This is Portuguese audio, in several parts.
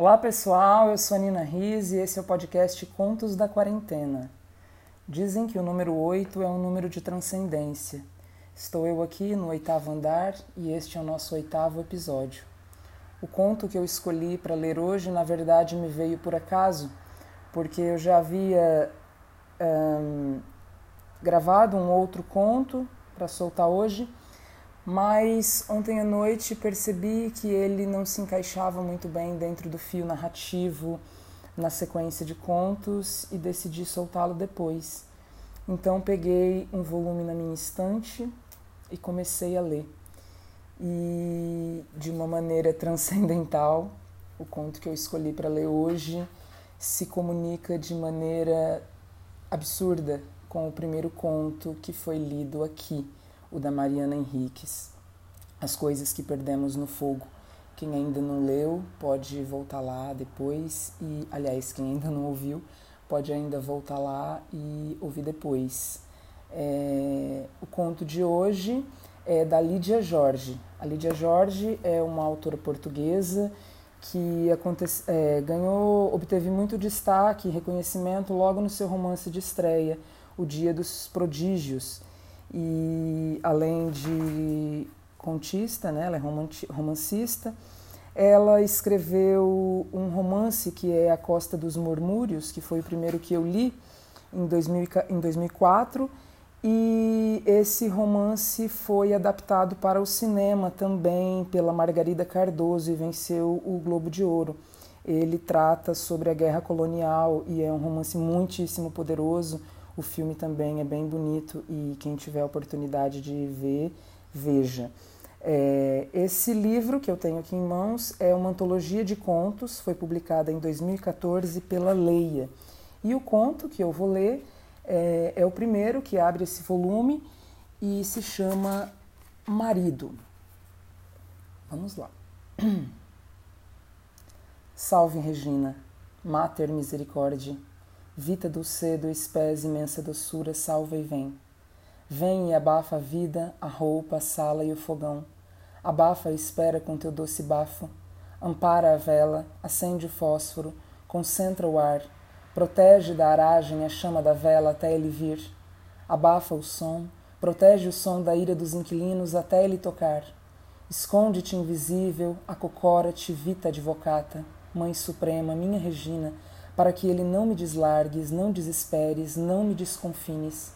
Olá pessoal, eu sou a Nina Riz e esse é o podcast Contos da Quarentena. Dizem que o número 8 é um número de transcendência. Estou eu aqui no oitavo andar e este é o nosso oitavo episódio. O conto que eu escolhi para ler hoje, na verdade, me veio por acaso, porque eu já havia gravado um outro conto para soltar hoje mas ontem à noite percebi que ele não se encaixava muito bem dentro do fio narrativo, na sequência de contos e decidi soltá-lo depois. Então peguei um volume na minha estante e comecei a ler. E de uma maneira transcendental, o conto que eu escolhi para ler hoje se comunica de maneira absurda com o primeiro conto que foi lido aqui o da Mariana Henriques, As Coisas que Perdemos no Fogo. Quem ainda não leu pode voltar lá depois e, aliás, quem ainda não ouviu pode ainda voltar lá e ouvir depois. É, o conto de hoje é da Lídia Jorge. A Lídia Jorge é uma autora portuguesa que é, ganhou, obteve muito destaque e reconhecimento logo no seu romance de estreia, O Dia dos Prodígios, e além de contista, né, ela é romancista, ela escreveu um romance que é A Costa dos Murmúrios, que foi o primeiro que eu li em, 2000, em 2004, e esse romance foi adaptado para o cinema também pela Margarida Cardoso e venceu o Globo de Ouro. Ele trata sobre a guerra colonial e é um romance muitíssimo poderoso, o filme também é bem bonito e quem tiver a oportunidade de ver, veja. É, esse livro que eu tenho aqui em mãos é uma antologia de contos, foi publicada em 2014 pela Leia. E o conto que eu vou ler é, é o primeiro que abre esse volume e se chama Marido. Vamos lá. Salve Regina, Mater Misericórdia Vita dulcedo, espés imensa doçura, salva e vem. Vem e abafa a vida, a roupa, a sala e o fogão. Abafa e espera com teu doce bafo. Ampara a vela, acende o fósforo, concentra o ar, protege da aragem a chama da vela até ele vir. Abafa o som, protege o som da ira dos inquilinos até ele tocar. Esconde-te invisível, acocora-te, vita advocata, Mãe Suprema, minha Regina, para que ele não me deslargues, não desesperes, não me desconfines.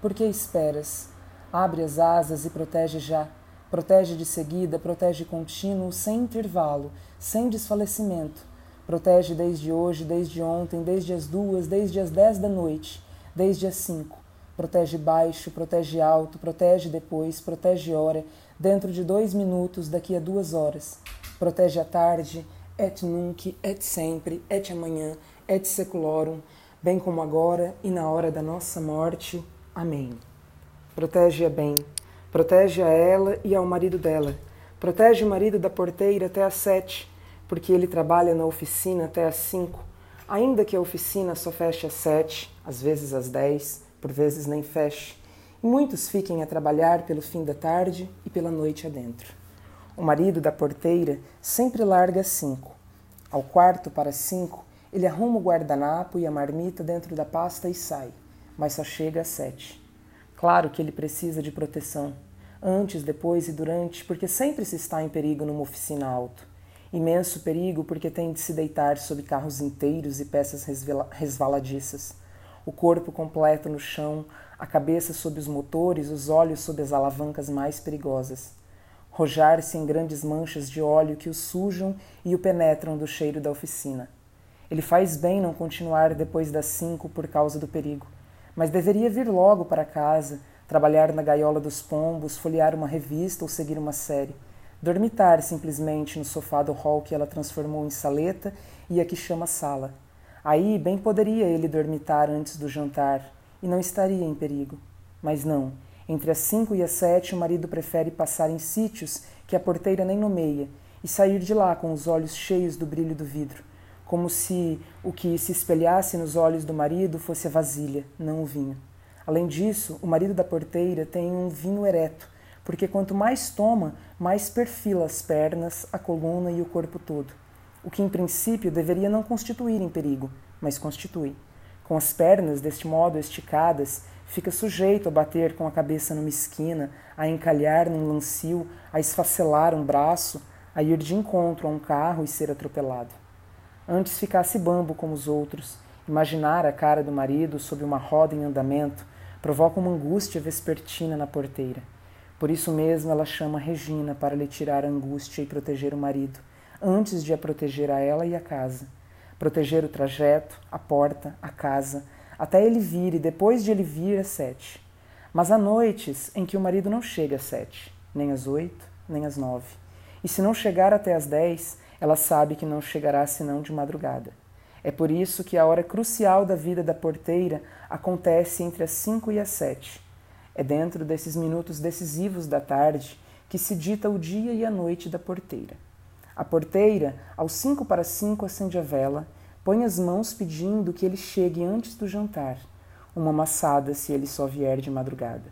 Por que esperas? Abre as asas e protege já. Protege de seguida, protege contínuo, sem intervalo, sem desfalecimento. Protege desde hoje, desde ontem, desde as duas, desde as dez da noite, desde as cinco. Protege baixo, protege alto, protege depois, protege hora, dentro de dois minutos, daqui a duas horas. Protege à tarde, et nunc, et sempre, et amanhã, et seculorum, bem como agora e na hora da nossa morte. Amém. Protege-a bem, protege a ela e ao marido dela. Protege o marido da porteira até às sete, porque ele trabalha na oficina até às cinco. Ainda que a oficina só feche às sete, às vezes às dez, por vezes nem feche. E muitos fiquem a trabalhar pelo fim da tarde e pela noite adentro. O marido da porteira sempre larga às cinco. Ao quarto para cinco, ele arruma o guardanapo e a marmita dentro da pasta e sai, mas só chega às sete. Claro que ele precisa de proteção, antes, depois e durante, porque sempre se está em perigo numa oficina alto. Imenso perigo porque tem de se deitar sob carros inteiros e peças resvaladiças. O corpo completo no chão, a cabeça sob os motores, os olhos sob as alavancas mais perigosas. Rojar-se em grandes manchas de óleo que o sujam e o penetram do cheiro da oficina. Ele faz bem não continuar depois das cinco por causa do perigo, mas deveria vir logo para casa, trabalhar na gaiola dos pombos, folhear uma revista ou seguir uma série. Dormitar simplesmente no sofá do hall que ela transformou em saleta e a que chama sala. Aí bem poderia ele dormitar antes do jantar e não estaria em perigo. Mas não, entre as cinco e as sete o marido prefere passar em sítios que a porteira nem nomeia e sair de lá com os olhos cheios do brilho do vidro como se o que se espelhasse nos olhos do marido fosse a vasilha, não o vinho. Além disso, o marido da porteira tem um vinho ereto, porque quanto mais toma, mais perfila as pernas, a coluna e o corpo todo. o que em princípio deveria não constituir em perigo, mas constitui. Com as pernas deste modo esticadas, fica sujeito a bater com a cabeça numa esquina, a encalhar num lancio, a esfacelar um braço, a ir de encontro a um carro e ser atropelado. Antes ficasse bambo como os outros, imaginar a cara do marido sob uma roda em andamento provoca uma angústia vespertina na porteira. Por isso mesmo ela chama Regina para lhe tirar a angústia e proteger o marido, antes de a proteger a ela e a casa. Proteger o trajeto, a porta, a casa, até ele vir e depois de ele vir às sete. Mas há noites em que o marido não chega às sete, nem às oito, nem às nove. E se não chegar até às dez, ela sabe que não chegará senão de madrugada. É por isso que a hora crucial da vida da porteira acontece entre as cinco e as sete. É dentro desses minutos decisivos da tarde que se dita o dia e a noite da porteira. A porteira, aos cinco para cinco, acende a vela, põe as mãos pedindo que ele chegue antes do jantar, uma maçada se ele só vier de madrugada.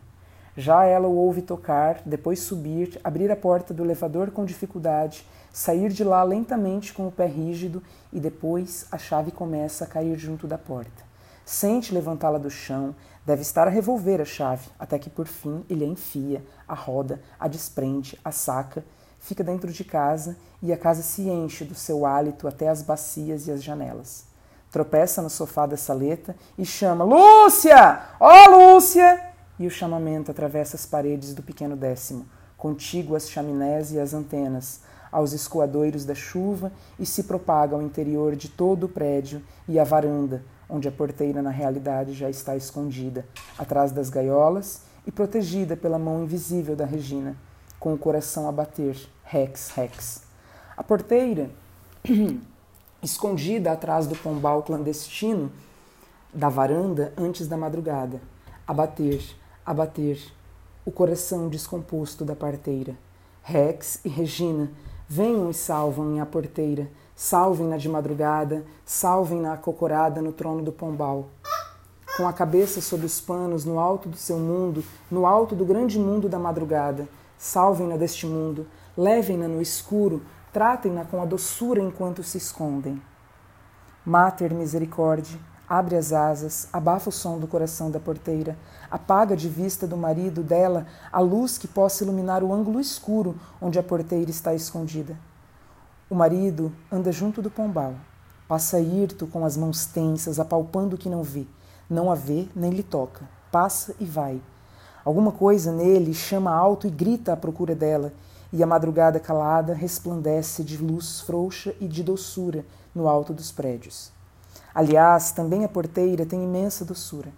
Já ela o ouve tocar, depois subir, abrir a porta do elevador com dificuldade, sair de lá lentamente com o pé rígido e depois a chave começa a cair junto da porta. Sente levantá-la do chão, deve estar a revolver a chave, até que por fim ele a enfia, a roda, a desprende, a saca, fica dentro de casa e a casa se enche do seu hálito até as bacias e as janelas. Tropeça no sofá da saleta e chama: Lúcia! Ó oh, Lúcia! e o chamamento atravessa as paredes do pequeno décimo, contíguo às chaminés e às antenas, aos escoadouros da chuva e se propaga ao interior de todo o prédio e à varanda, onde a porteira na realidade já está escondida, atrás das gaiolas e protegida pela mão invisível da Regina, com o coração a bater, rex, rex. A porteira, escondida atrás do pombal clandestino da varanda antes da madrugada, a bater, a bater, o coração descomposto da parteira. Rex e Regina, venham e salvam-me a porteira, salvem-na de madrugada, salvem-na acocorada no trono do pombal. Com a cabeça sob os panos, no alto do seu mundo, no alto do grande mundo da madrugada, salvem-na deste mundo, levem-na no escuro, tratem-na com a doçura enquanto se escondem. Mater misericórdia, abre as asas, abafa o som do coração da porteira, apaga de vista do marido dela a luz que possa iluminar o ângulo escuro onde a porteira está escondida. O marido anda junto do pombal, passa hirto com as mãos tensas, apalpando o que não vê, não a vê nem lhe toca, passa e vai. Alguma coisa nele chama alto e grita à procura dela, e a madrugada calada resplandece de luz frouxa e de doçura no alto dos prédios. Aliás, também a porteira tem imensa doçura.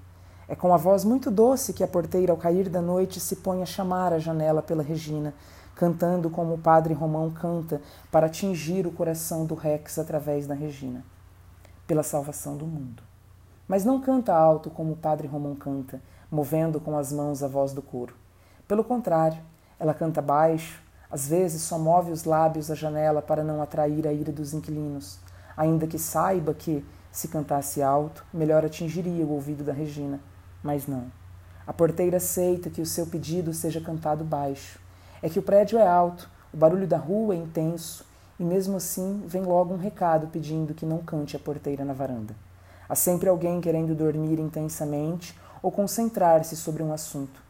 É com a voz muito doce que a porteira, ao cair da noite, se põe a chamar a janela pela Regina, cantando como o padre Romão canta para atingir o coração do Rex através da Regina, pela salvação do mundo. Mas não canta alto como o padre Romão canta, movendo com as mãos a voz do coro. Pelo contrário, ela canta baixo, às vezes só move os lábios à janela para não atrair a ira dos inquilinos, ainda que saiba que, se cantasse alto, melhor atingiria o ouvido da Regina. Mas não. A porteira aceita que o seu pedido seja cantado baixo. É que o prédio é alto, o barulho da rua é intenso, e mesmo assim vem logo um recado pedindo que não cante a porteira na varanda. Há sempre alguém querendo dormir intensamente ou concentrar-se sobre um assunto.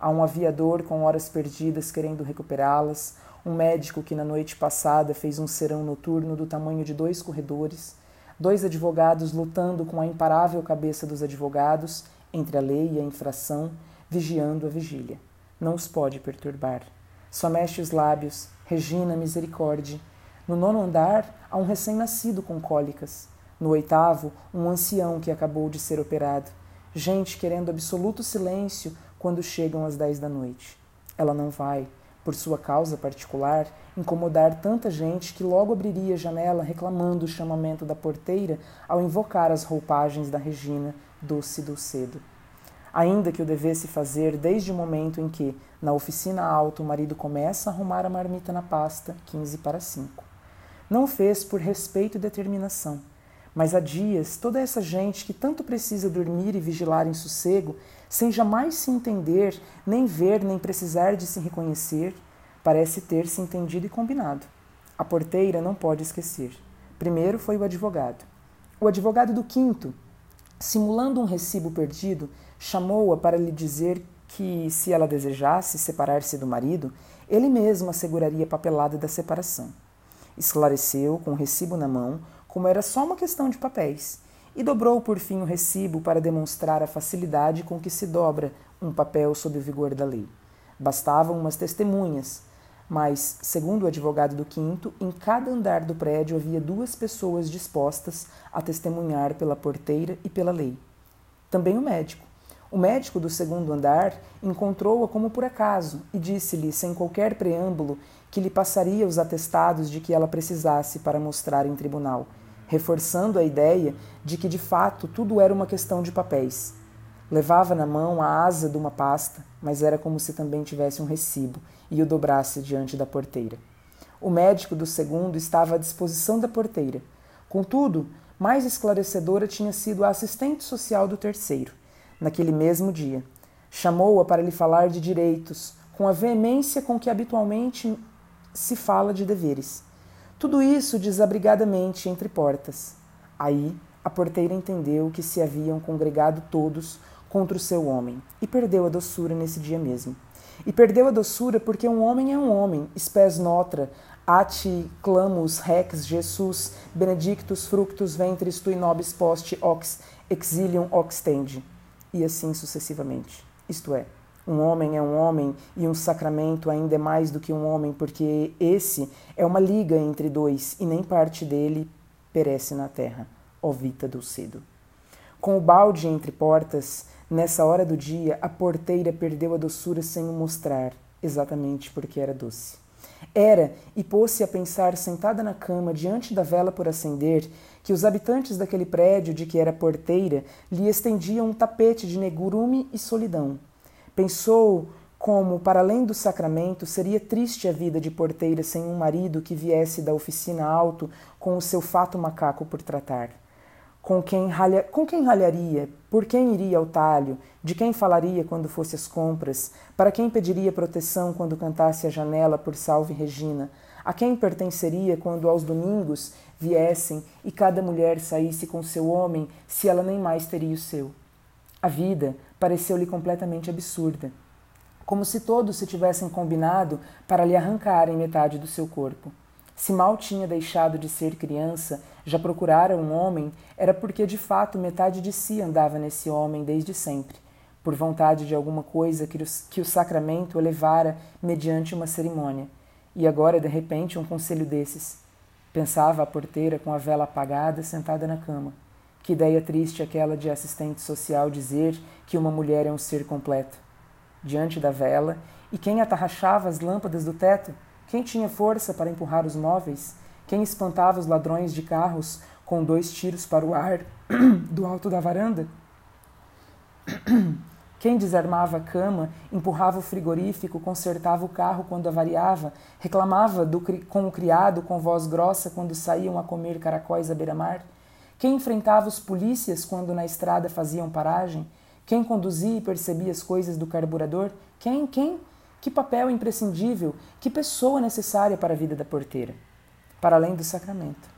Há um aviador com horas perdidas querendo recuperá-las, um médico que na noite passada fez um serão noturno do tamanho de dois corredores, dois advogados lutando com a imparável cabeça dos advogados entre a lei e a infração, vigiando a vigília. Não os pode perturbar. Só mexe os lábios, Regina misericórdia. No nono andar, há um recém-nascido com cólicas. No oitavo, um ancião que acabou de ser operado. Gente querendo absoluto silêncio quando chegam às dez da noite. Ela não vai, por sua causa particular, incomodar tanta gente que logo abriria a janela reclamando o chamamento da porteira ao invocar as roupagens da Regina, doce do cedo. Ainda que o devesse fazer desde o momento em que, na oficina alta, o marido começa a arrumar a marmita na pasta, quinze para cinco. Não o fez por respeito e determinação, mas há dias toda essa gente que tanto precisa dormir e vigilar em sossego sem jamais se entender, nem ver, nem precisar de se reconhecer, parece ter se entendido e combinado. A porteira não pode esquecer. Primeiro foi o advogado. O advogado do quinto, simulando um recibo perdido, chamou-a para lhe dizer que, se ela desejasse separar-se do marido, ele mesmo asseguraria a papelada da separação. Esclareceu, com o recibo na mão, como era só uma questão de papéis, e dobrou por fim o recibo para demonstrar a facilidade com que se dobra um papel sob o vigor da lei. Bastavam umas testemunhas, mas, segundo o advogado do quinto, em cada andar do prédio havia duas pessoas dispostas a testemunhar pela porteira e pela lei. Também o médico. O médico do segundo andar encontrou-a como por acaso e disse-lhe, sem qualquer preâmbulo, que lhe passaria os atestados de que ela precisasse para mostrar em tribunal, reforçando a ideia de que de fato tudo era uma questão de papéis. Levava na mão a asa de uma pasta, mas era como se também tivesse um recibo e o dobrasse diante da porteira. O médico do segundo estava à disposição da porteira. Contudo, mais esclarecedora tinha sido a assistente social do terceiro naquele mesmo dia. Chamou-a para lhe falar de direitos, com a veemência com que habitualmente se fala de deveres. Tudo isso desabrigadamente entre portas. Aí a porteira entendeu que se haviam congregado todos contra o seu homem e perdeu a doçura nesse dia mesmo. E perdeu a doçura porque um homem é um homem, spes notra, ati clamus rex Jesus, benedictus fructus ventris tui nobis post ox exilium oxtendi e assim sucessivamente. Isto é, um homem é um homem e um sacramento ainda é mais do que um homem, porque esse é uma liga entre dois e nem parte dele perece na terra, ó vita dulcedo. Com o balde entre portas, nessa hora do dia, a porteira perdeu a doçura sem o mostrar, exatamente porque era doce. Era, e pôs-se a pensar sentada na cama, diante da vela por acender, que os habitantes daquele prédio de que era porteira lhe estendiam um tapete de negurume e solidão. Pensou como, para além do sacramento, seria triste a vida de porteira sem um marido que viesse da oficina alto com o seu fato macaco por tratar. Com quem, ralha, com quem ralharia? Por quem iria ao talho? De quem falaria quando fosse às compras? Para quem pediria proteção quando cantasse a janela por Salve Regina? A quem pertenceria quando aos domingos viessem e cada mulher saísse com seu homem se ela nem mais teria o seu? A vida pareceu-lhe completamente absurda, como se todos se tivessem combinado para lhe arrancarem metade do seu corpo. Se mal tinha deixado de ser criança, já procurara um homem, era porque de fato metade de si andava nesse homem desde sempre, por vontade de alguma coisa que o, que o sacramento elevara mediante uma cerimônia. E agora, de repente, um conselho desses. Pensava a porteira com a vela apagada, sentada na cama. Que ideia triste aquela de assistente social dizer que uma mulher é um ser completo. Diante da vela, e quem atarrachava as lâmpadas do teto? Quem tinha força para empurrar os móveis? Quem espantava os ladrões de carros com dois tiros para o ar do alto da varanda? Quem desarmava a cama, empurrava o frigorífico, consertava o carro quando avariava, reclamava do, com o criado com voz grossa quando saíam a comer caracóis à beira-mar? Quem enfrentava os polícias quando na estrada faziam paragem? Quem conduzia e percebia as coisas do carburador? Quem? Quem? Que papel imprescindível, que pessoa necessária para a vida da porteira, para além do sacramento.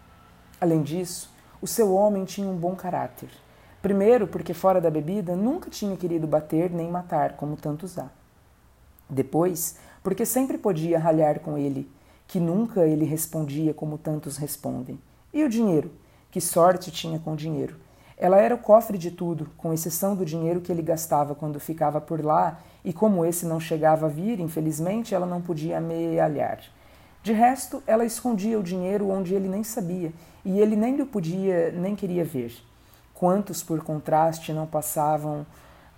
Além disso, o seu homem tinha um bom caráter. Primeiro, porque fora da bebida nunca tinha querido bater nem matar, como tantos há. Depois, porque sempre podia ralhar com ele, que nunca ele respondia como tantos respondem. E o dinheiro? Que sorte tinha com o dinheiro. Ela era o cofre de tudo, com exceção do dinheiro que ele gastava quando ficava por lá e como esse não chegava a vir, infelizmente, ela não podia amealhar. De resto, ela escondia o dinheiro onde ele nem sabia, e ele nem lhe podia, nem queria ver. Quantos, por contraste, não passavam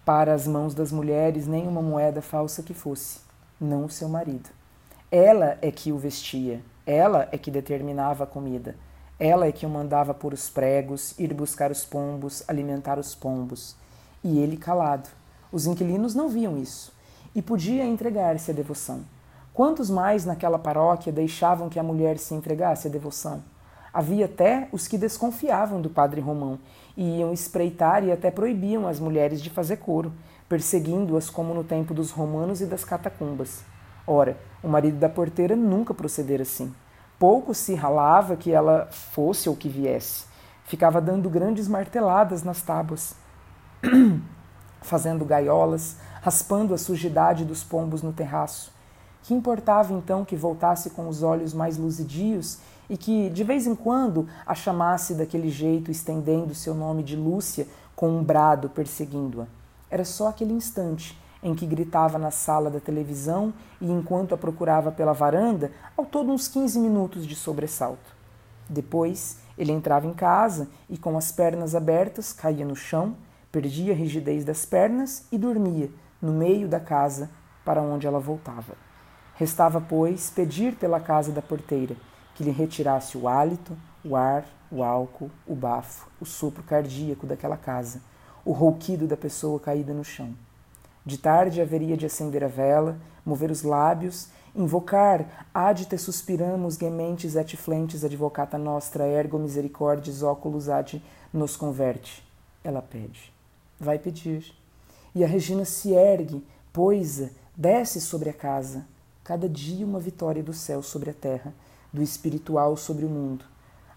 para as mãos das mulheres nem uma moeda falsa que fosse, não o seu marido. Ela é que o vestia, ela é que determinava a comida, ela é que o mandava por os pregos, ir buscar os pombos, alimentar os pombos. E ele calado os inquilinos não viam isso e podia entregar-se à devoção. Quantos mais naquela paróquia deixavam que a mulher se entregasse à devoção? Havia até os que desconfiavam do padre Romão e iam espreitar e até proibiam as mulheres de fazer coro, perseguindo-as como no tempo dos romanos e das catacumbas. Ora, o marido da porteira nunca procedera assim. Pouco se ralava que ela fosse ou que viesse. Ficava dando grandes marteladas nas tábuas, fazendo gaiolas, raspando a sujidade dos pombos no terraço. Que importava então que voltasse com os olhos mais luzidios e que, de vez em quando, a chamasse daquele jeito, estendendo seu nome de Lúcia com um brado perseguindo-a? Era só aquele instante em que gritava na sala da televisão e, enquanto a procurava pela varanda, ao todo uns 15 minutos de sobressalto. Depois, ele entrava em casa e, com as pernas abertas, caía no chão, perdia a rigidez das pernas e dormia no meio da casa para onde ela voltava. Restava, pois, pedir pela casa da porteira que lhe retirasse o hálito, o ar, o álcool, o bafo, o sopro cardíaco daquela casa, o rouquido da pessoa caída no chão. De tarde haveria de acender a vela, mover os lábios, invocar ad te suspiramus gementes et flentes advocata nostra ergo misericordes oculus ad nos converte. Ela pede. Vai pedir. E a Regina se ergue, poisa, desce sobre a casa. Cada dia uma vitória do céu sobre a terra, do espiritual sobre o mundo.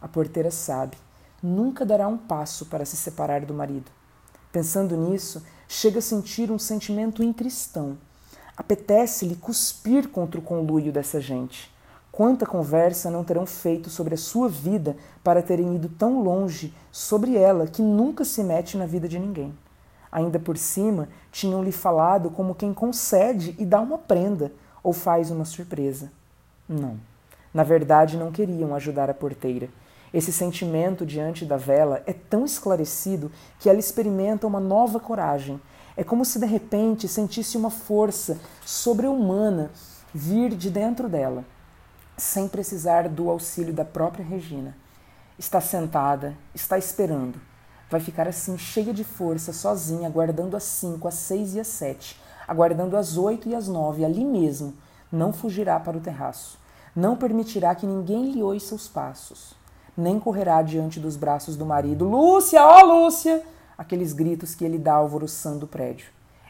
A porteira sabe, nunca dará um passo para se separar do marido. Pensando nisso, chega a sentir um sentimento incristão. Apetece-lhe cuspir contra o conluio dessa gente. Quanta conversa não terão feito sobre a sua vida para terem ido tão longe sobre ela que nunca se mete na vida de ninguém. Ainda por cima, tinham-lhe falado como quem concede e dá uma prenda ou faz uma surpresa. Não. Na verdade, não queriam ajudar a porteira. Esse sentimento diante da vela é tão esclarecido que ela experimenta uma nova coragem. É como se de repente sentisse uma força sobre-humana vir de dentro dela, sem precisar do auxílio da própria Regina. Está sentada, está esperando. Vai ficar assim, cheia de força, sozinha, aguardando as cinco, as seis e as sete, aguardando as oito e as nove, ali mesmo. Não fugirá para o terraço. Não permitirá que ninguém lhe ouça os passos nem correrá diante dos braços do marido. Lúcia, ó oh, Lúcia! Aqueles gritos que ele dá alvoroçando o prédio.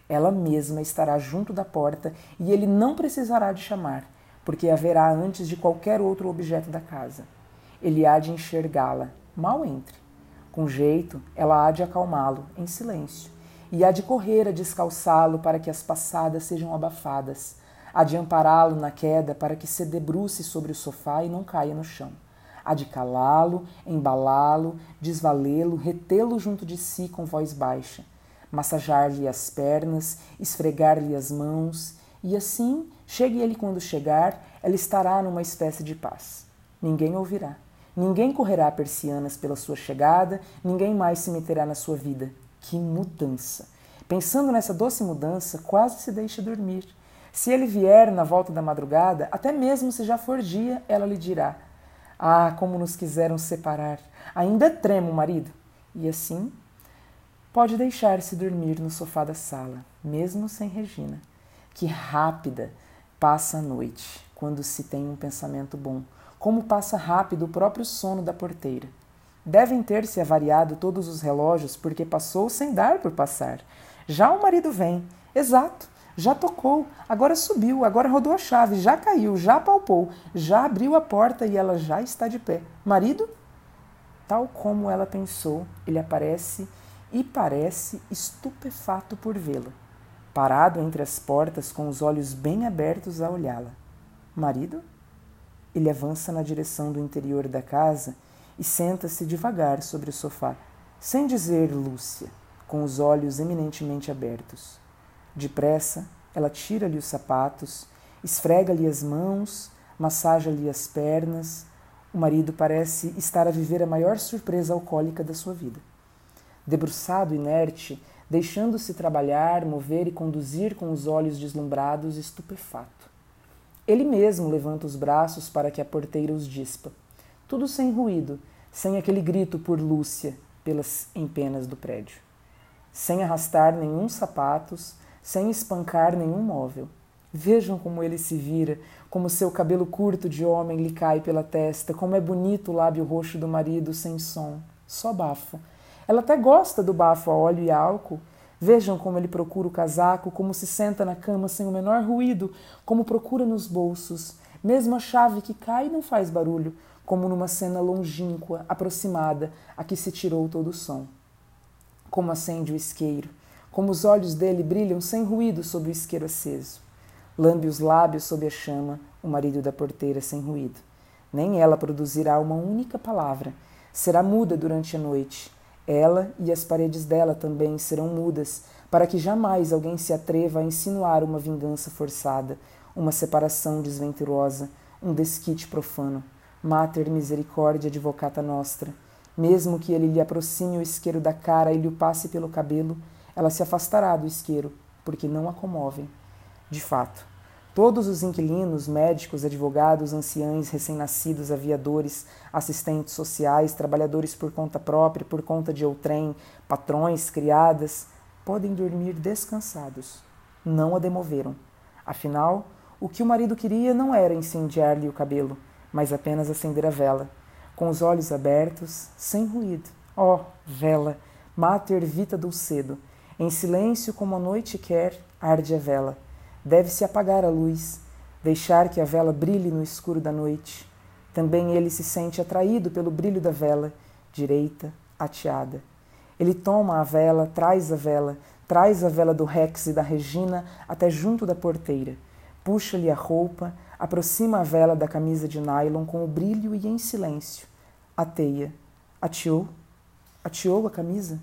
Ela mesma estará junto da porta e ele não precisará de chamar, porque haverá antes de qualquer outro objeto da casa. Ele há de enxergá-la, mal entre. Com jeito, ela há de acalmá-lo, em silêncio, e há de correr a descalçá-lo para que as passadas sejam abafadas, há de ampará-lo na queda para que se debruce sobre o sofá e não caia no chão há de calá-lo, embalá-lo, desvalê-lo, retê-lo junto de si com voz baixa, massajar-lhe as pernas, esfregar-lhe as mãos, e assim, chegue ele quando chegar, ela estará numa espécie de paz. Ninguém ouvirá. Ninguém correrá persianas pela sua chegada, ninguém mais se meterá na sua vida. Que mudança! Pensando nessa doce mudança, quase se deixa dormir. Se ele vier na volta da madrugada, até mesmo se já for dia, ela lhe dirá: ah, como nos quiseram separar! Ainda tremo, marido! E assim, pode deixar-se dormir no sofá da sala, mesmo sem Regina. Que rápida passa a noite quando se tem um pensamento bom. Como passa rápido o próprio sono da porteira. Devem ter se avariado todos os relógios porque passou sem dar por passar. Já o marido vem. Exato já tocou, agora subiu, agora rodou a chave, já caiu, já palpou, já abriu a porta e ela já está de pé. Marido? Tal como ela pensou, ele aparece e parece estupefato por vê-la, parado entre as portas com os olhos bem abertos a olhá-la. Marido? Ele avança na direção do interior da casa e senta-se devagar sobre o sofá, sem dizer Lúcia, com os olhos eminentemente abertos. Depressa, ela tira-lhe os sapatos, esfrega-lhe as mãos, massaja-lhe as pernas. O marido parece estar a viver a maior surpresa alcoólica da sua vida. Debruçado, inerte, deixando-se trabalhar, mover e conduzir com os olhos deslumbrados, estupefato. Ele mesmo levanta os braços para que a porteira os dispa. Tudo sem ruído, sem aquele grito por Lúcia pelas empenas do prédio. Sem arrastar nenhum sapatos, sem espancar nenhum móvel. Vejam como ele se vira, como seu cabelo curto de homem lhe cai pela testa, como é bonito o lábio roxo do marido sem som, só bafo. Ela até gosta do bafo a óleo e álcool. Vejam como ele procura o casaco, como se senta na cama sem o menor ruído, como procura nos bolsos, Mesmo a chave que cai não faz barulho, como numa cena longínqua, aproximada, a que se tirou todo o som. Como acende o isqueiro, como os olhos dele brilham sem ruído sob o isqueiro aceso. Lambe os lábios sob a chama, o marido da porteira sem ruído. Nem ela produzirá uma única palavra. Será muda durante a noite. Ela e as paredes dela também serão mudas, para que jamais alguém se atreva a insinuar uma vingança forçada, uma separação desventurosa, um desquite profano. Mater Misericordia Advocata Nostra. Mesmo que ele lhe aproxime o isqueiro da cara e lhe o passe pelo cabelo, ela se afastará do isqueiro, porque não a comovem. De fato, todos os inquilinos, médicos, advogados, anciães, recém-nascidos, aviadores, assistentes sociais, trabalhadores por conta própria, por conta de outrem, patrões, criadas, podem dormir descansados. Não a demoveram. Afinal, o que o marido queria não era incendiar-lhe o cabelo, mas apenas acender a vela, com os olhos abertos, sem ruído. Ó, oh, vela, mater vita dulcedo, em silêncio como a noite quer, arde a vela. Deve-se apagar a luz, deixar que a vela brilhe no escuro da noite. Também ele se sente atraído pelo brilho da vela, direita, ateada. Ele toma a vela, traz a vela, traz a vela do Rex e da Regina até junto da porteira. Puxa-lhe a roupa, aproxima a vela da camisa de nylon com o brilho e em silêncio. Ateia. Ateou? Ateou a camisa?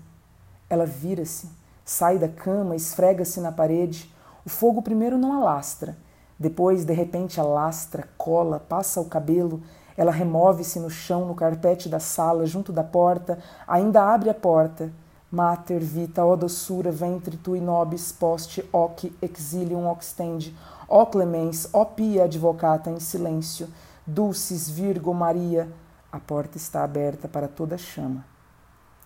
Ela vira-se, sai da cama, esfrega-se na parede. O fogo primeiro não alastra, depois, de repente, alastra, cola, passa o cabelo. Ela remove-se no chão, no carpete da sala, junto da porta, ainda abre a porta. Mater vita, ó doçura, ventre tui nobis post hoc exilium oxtende, Ó clemens, ó pia advocata em silêncio, dulcis Virgo Maria, a porta está aberta para toda chama.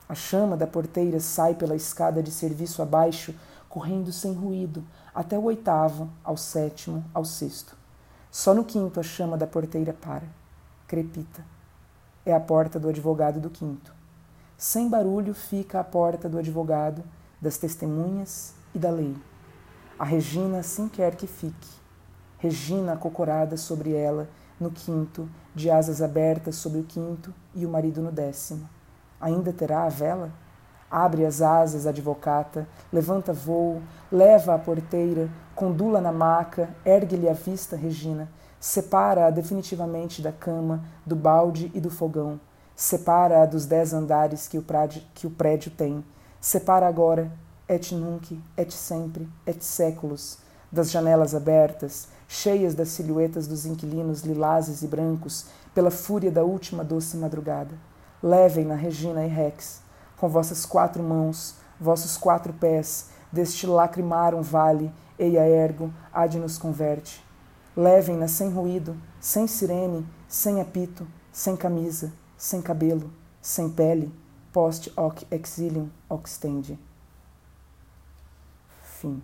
A chama da porteira sai pela escada de serviço abaixo, correndo sem ruído, até o oitavo, ao sétimo, ao sexto. Só no quinto a chama da porteira para. Crepita. É a porta do advogado do quinto. Sem barulho fica a porta do advogado, das testemunhas e da lei. A Regina assim quer que fique. Regina acocorada sobre ela, no quinto, de asas abertas sobre o quinto, e o marido no décimo. Ainda terá a vela? Abre as asas, advocata, levanta voo, leva a porteira, condula na maca, ergue-lhe a vista, Regina, separa-a definitivamente da cama, do balde e do fogão, separa-a dos dez andares que o, prédio, que o prédio tem, separa agora et nunc, et sempre, et séculos, das janelas abertas, cheias das silhuetas dos inquilinos lilazes e brancos, pela fúria da última doce madrugada. Levem-na, Regina e Rex, com vossas quatro mãos, vossos quatro pés, deste lacrimar um vale, eia ergo, ad nos converte. Levem-na sem ruído, sem sirene, sem apito, sem camisa, sem cabelo, sem pele, post hoc exilium oxtende. Fim.